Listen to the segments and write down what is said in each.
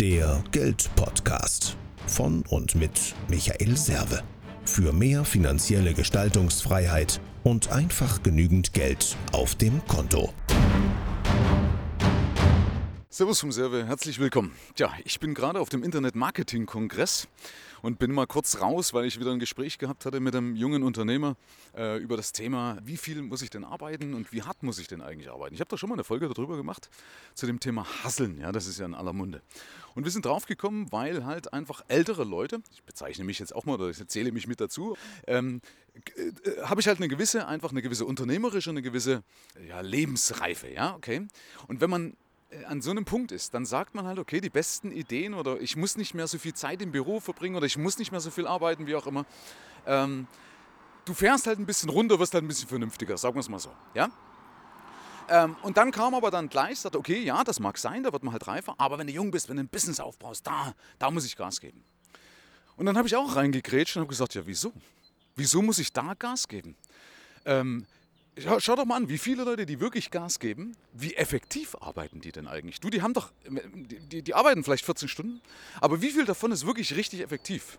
Der Geldpodcast von und mit Michael Serve. Für mehr finanzielle Gestaltungsfreiheit und einfach genügend Geld auf dem Konto. Servus vom Serve, herzlich willkommen. Tja, ich bin gerade auf dem Internet-Marketing-Kongress und bin mal kurz raus, weil ich wieder ein Gespräch gehabt hatte mit einem jungen Unternehmer äh, über das Thema, wie viel muss ich denn arbeiten und wie hart muss ich denn eigentlich arbeiten. Ich habe da schon mal eine Folge darüber gemacht, zu dem Thema Hasseln, ja, das ist ja in aller Munde. Und wir sind drauf gekommen, weil halt einfach ältere Leute, ich bezeichne mich jetzt auch mal oder ich erzähle mich mit dazu, ähm, äh, habe ich halt eine gewisse, einfach eine gewisse unternehmerische, eine gewisse ja, Lebensreife, ja, okay. Und wenn man äh, an so einem Punkt ist, dann sagt man halt, okay, die besten Ideen oder ich muss nicht mehr so viel Zeit im Büro verbringen oder ich muss nicht mehr so viel arbeiten, wie auch immer. Ähm, du fährst halt ein bisschen runter, wirst halt ein bisschen vernünftiger, sagen wir es mal so. Ja? Ähm, und dann kam aber dann gleich, sagte, okay, ja, das mag sein, da wird man halt reifer, aber wenn du jung bist, wenn du ein Business aufbaust, da, da muss ich Gas geben. Und dann habe ich auch reingegrätscht und habe gesagt, ja, wieso? Wieso muss ich da Gas geben? Ähm, Schau, schau, doch mal an, wie viele Leute, die wirklich Gas geben, wie effektiv arbeiten die denn eigentlich? Du, die haben doch, die, die arbeiten vielleicht 14 Stunden, aber wie viel davon ist wirklich richtig effektiv?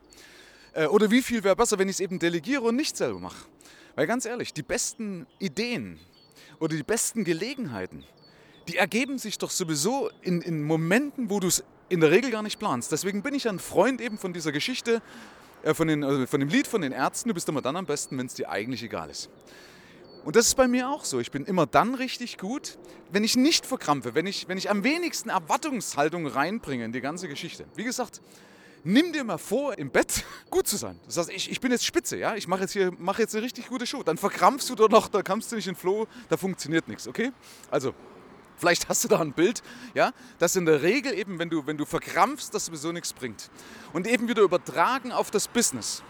Äh, oder wie viel wäre besser, wenn ich es eben delegiere und nicht selber mache? Weil ganz ehrlich, die besten Ideen oder die besten Gelegenheiten, die ergeben sich doch sowieso in, in Momenten, wo du es in der Regel gar nicht planst. Deswegen bin ich ein Freund eben von dieser Geschichte, äh, von, den, also von dem Lied von den Ärzten, du bist immer dann am besten, wenn es dir eigentlich egal ist. Und das ist bei mir auch so. Ich bin immer dann richtig gut, wenn ich nicht verkrampfe, wenn ich, wenn ich am wenigsten Erwartungshaltung reinbringe in die ganze Geschichte. Wie gesagt, nimm dir mal vor, im Bett gut zu sein. Das heißt, ich, ich bin jetzt spitze, ja, ich mache jetzt hier mach jetzt eine richtig gute Show. Dann verkrampfst du doch noch, da kommst du nicht in Flow, da funktioniert nichts, okay? Also, Vielleicht hast du da ein Bild, ja, dass in der Regel eben, wenn du, wenn du verkrampfst, das sowieso nichts bringt. Und eben wieder übertragen auf das Business.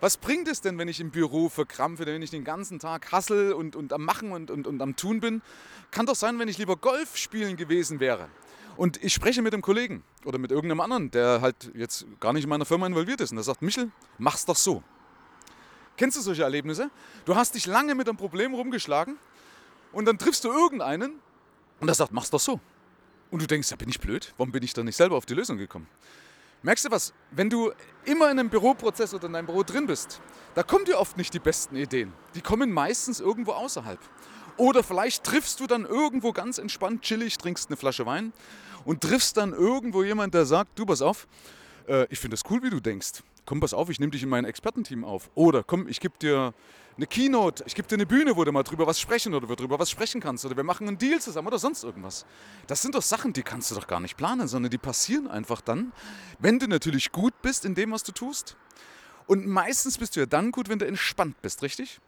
Was bringt es denn, wenn ich im Büro verkrampfe, wenn ich den ganzen Tag hassel und, und am Machen und, und, und am Tun bin? Kann doch sein, wenn ich lieber Golf spielen gewesen wäre. Und ich spreche mit einem Kollegen oder mit irgendeinem anderen, der halt jetzt gar nicht in meiner Firma involviert ist. Und der sagt, Michel, mach's doch so. Kennst du solche Erlebnisse? Du hast dich lange mit einem Problem rumgeschlagen und dann triffst du irgendeinen und der sagt, mach's doch so. Und du denkst, ja, bin ich blöd? Warum bin ich da nicht selber auf die Lösung gekommen? Merkst du was? Wenn du immer in einem Büroprozess oder in deinem Büro drin bist, da kommen dir oft nicht die besten Ideen. Die kommen meistens irgendwo außerhalb. Oder vielleicht triffst du dann irgendwo ganz entspannt, chillig, trinkst eine Flasche Wein und triffst dann irgendwo jemand, der sagt, du pass auf, äh, ich finde das cool, wie du denkst. Komm, pass auf, ich nehme dich in mein Expertenteam auf. Oder komm, ich gebe dir eine Keynote, ich gebe dir eine Bühne, wo du mal drüber was sprechen oder drüber was sprechen kannst oder wir machen einen Deal zusammen oder sonst irgendwas. Das sind doch Sachen, die kannst du doch gar nicht planen, sondern die passieren einfach dann, wenn du natürlich gut bist in dem, was du tust. Und meistens bist du ja dann gut, wenn du entspannt bist, richtig?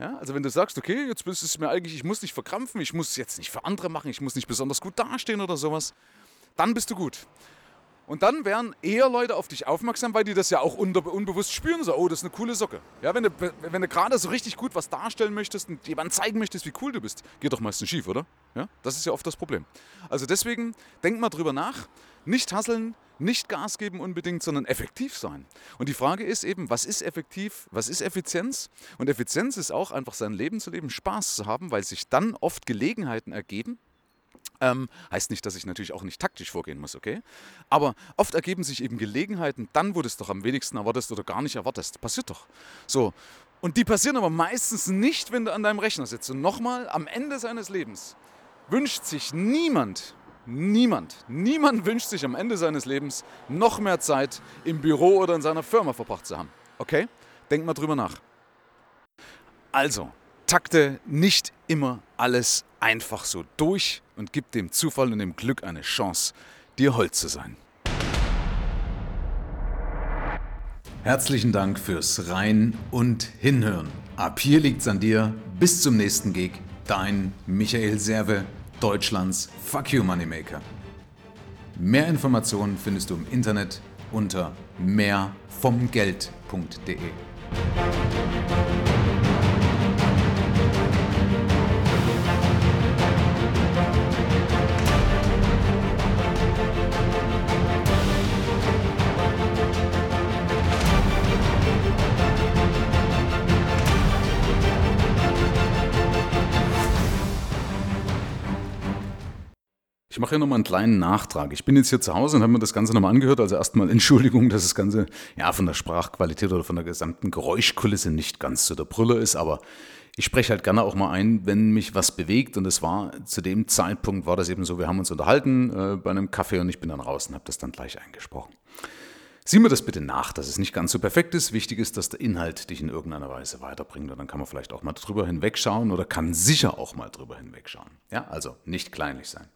Ja, also wenn du sagst, okay, jetzt ist es mir eigentlich, ich muss nicht verkrampfen, ich muss es jetzt nicht für andere machen, ich muss nicht besonders gut dastehen oder sowas, dann bist du gut. Und dann werden eher Leute auf dich aufmerksam, weil die das ja auch unbewusst spüren. So, oh, das ist eine coole Socke. Ja, wenn du, wenn du gerade so richtig gut was darstellen möchtest und jemandem zeigen möchtest, wie cool du bist, geht doch meistens schief, oder? Ja, das ist ja oft das Problem. Also deswegen, denk mal drüber nach. Nicht hasseln, nicht Gas geben unbedingt, sondern effektiv sein. Und die Frage ist eben, was ist effektiv, was ist Effizienz? Und Effizienz ist auch einfach sein Leben zu leben, Spaß zu haben, weil sich dann oft Gelegenheiten ergeben, ähm, heißt nicht, dass ich natürlich auch nicht taktisch vorgehen muss, okay? Aber oft ergeben sich eben Gelegenheiten dann, wo du es doch am wenigsten erwartest oder gar nicht erwartest. Passiert doch. So. Und die passieren aber meistens nicht, wenn du an deinem Rechner sitzt. Und nochmal, am Ende seines Lebens wünscht sich niemand, niemand, niemand wünscht sich am Ende seines Lebens noch mehr Zeit im Büro oder in seiner Firma verbracht zu haben. Okay? Denk mal drüber nach. Also, takte nicht immer alles einfach so durch und gib dem Zufall und dem Glück eine Chance, dir hold zu sein. Herzlichen Dank fürs Rein und Hinhören. Ab hier liegt's an dir. Bis zum nächsten Gig. Dein Michael Serve, Deutschlands Fuck You Moneymaker. Mehr Informationen findest du im Internet unter mehrvomgeld.de. mache hier nochmal einen kleinen Nachtrag. Ich bin jetzt hier zu Hause und habe mir das Ganze nochmal angehört. Also erstmal Entschuldigung, dass das Ganze ja von der Sprachqualität oder von der gesamten Geräuschkulisse nicht ganz zu der Brille ist, aber ich spreche halt gerne auch mal ein, wenn mich was bewegt. Und es war zu dem Zeitpunkt war das eben so, wir haben uns unterhalten äh, bei einem Kaffee und ich bin dann raus und habe das dann gleich eingesprochen. Sieh mir das bitte nach, dass es nicht ganz so perfekt ist. Wichtig ist, dass der Inhalt dich in irgendeiner Weise weiterbringt. Und dann kann man vielleicht auch mal drüber hinwegschauen oder kann sicher auch mal drüber hinwegschauen. Ja, also nicht kleinlich sein.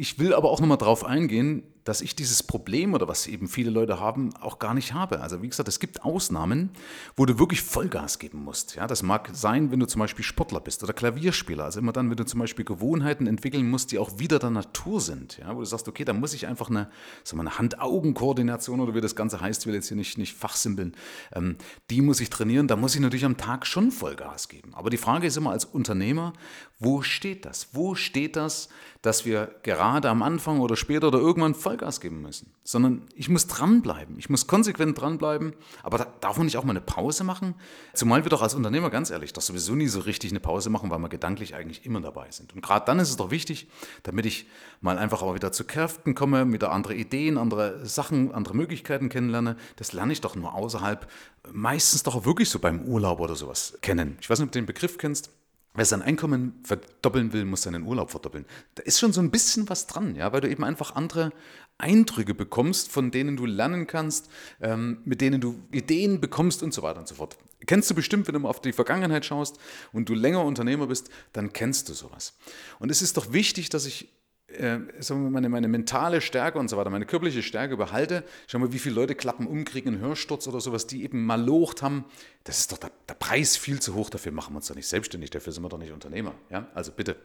Ich will aber auch nochmal drauf eingehen, dass ich dieses Problem oder was eben viele Leute haben, auch gar nicht habe. Also wie gesagt, es gibt Ausnahmen, wo du wirklich Vollgas geben musst. Ja, das mag sein, wenn du zum Beispiel Sportler bist oder Klavierspieler. Also immer dann, wenn du zum Beispiel Gewohnheiten entwickeln musst, die auch wieder der Natur sind. Ja, wo du sagst, okay, da muss ich einfach eine, eine Hand-Augen-Koordination oder wie das Ganze heißt, will jetzt hier nicht, nicht fachsimpeln, ähm, die muss ich trainieren. Da muss ich natürlich am Tag schon Vollgas geben. Aber die Frage ist immer als Unternehmer, wo steht das? Wo steht das, dass wir gerade am Anfang oder später oder irgendwann Vollgas geben müssen? Sondern ich muss dranbleiben. Ich muss konsequent dranbleiben. Aber da darf man nicht auch mal eine Pause machen? Zumal wir doch als Unternehmer, ganz ehrlich, doch sowieso nie so richtig eine Pause machen, weil wir gedanklich eigentlich immer dabei sind. Und gerade dann ist es doch wichtig, damit ich mal einfach auch wieder zu Kräften komme, wieder andere Ideen, andere Sachen, andere Möglichkeiten kennenlerne. Das lerne ich doch nur außerhalb, meistens doch auch wirklich so beim Urlaub oder sowas kennen. Ich weiß nicht, ob du den Begriff kennst. Wer sein Einkommen verdoppeln will, muss seinen Urlaub verdoppeln. Da ist schon so ein bisschen was dran, ja, weil du eben einfach andere Eindrücke bekommst, von denen du lernen kannst, ähm, mit denen du Ideen bekommst und so weiter und so fort. Kennst du bestimmt, wenn du mal auf die Vergangenheit schaust und du länger Unternehmer bist, dann kennst du sowas. Und es ist doch wichtig, dass ich äh, wir, meine, meine mentale Stärke und so weiter, meine körperliche Stärke behalte. Schau mal, wie viele Leute klappen um, kriegen einen Hörsturz oder sowas, die eben mal locht haben. Das ist doch der, der Preis viel zu hoch, dafür machen wir uns doch nicht selbstständig, dafür sind wir doch nicht Unternehmer. Ja? Also bitte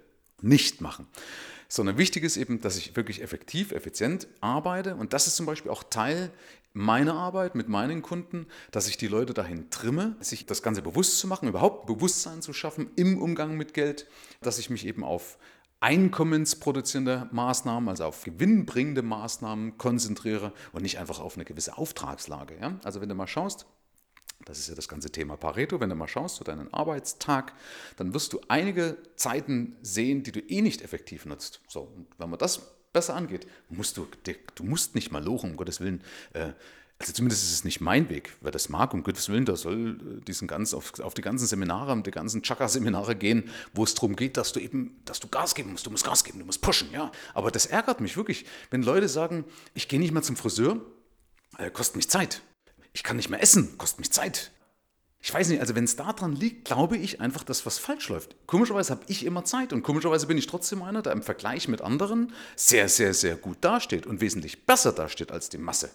nicht machen. Sondern wichtig ist eben, dass ich wirklich effektiv, effizient arbeite. Und das ist zum Beispiel auch Teil meiner Arbeit mit meinen Kunden, dass ich die Leute dahin trimme, sich das Ganze bewusst zu machen, überhaupt Bewusstsein zu schaffen im Umgang mit Geld, dass ich mich eben auf einkommensproduzierende Maßnahmen, also auf gewinnbringende Maßnahmen konzentriere und nicht einfach auf eine gewisse Auftragslage. Ja? Also wenn du mal schaust, das ist ja das ganze Thema Pareto, wenn du mal schaust zu deinen Arbeitstag, dann wirst du einige Zeiten sehen, die du eh nicht effektiv nutzt. So, und wenn man das besser angeht, musst du, du musst nicht mal lochen, um Gottes Willen, äh, also zumindest ist es nicht mein Weg. Wer das mag, um Gottes Willen, der soll äh, diesen ganz, auf, auf die ganzen Seminare, die ganzen Chakra-Seminare gehen, wo es darum geht, dass du eben, dass du Gas geben musst. Du musst Gas geben, du musst pushen, ja. Aber das ärgert mich wirklich, wenn Leute sagen, ich gehe nicht mehr zum Friseur, äh, kostet mich Zeit. Ich kann nicht mehr essen, kostet mich Zeit. Ich weiß nicht, also wenn es daran liegt, glaube ich einfach, dass was falsch läuft. Komischerweise habe ich immer Zeit und komischerweise bin ich trotzdem einer, der im Vergleich mit anderen sehr, sehr, sehr gut dasteht und wesentlich besser dasteht als die Masse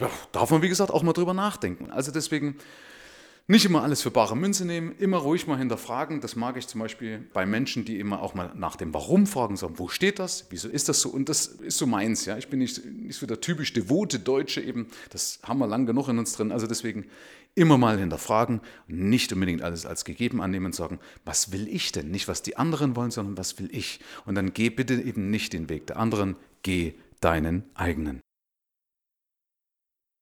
ja, darf man, wie gesagt, auch mal drüber nachdenken. Also deswegen nicht immer alles für bare Münze nehmen, immer ruhig mal hinterfragen. Das mag ich zum Beispiel bei Menschen, die immer auch mal nach dem Warum fragen, sagen, wo steht das? Wieso ist das so? Und das ist so meins. Ja? Ich bin nicht, nicht so der typisch devote Deutsche eben. Das haben wir lang genug in uns drin. Also deswegen immer mal hinterfragen nicht unbedingt alles als gegeben annehmen und sagen, was will ich denn? Nicht, was die anderen wollen, sondern was will ich? Und dann geh bitte eben nicht den Weg der anderen, geh deinen eigenen.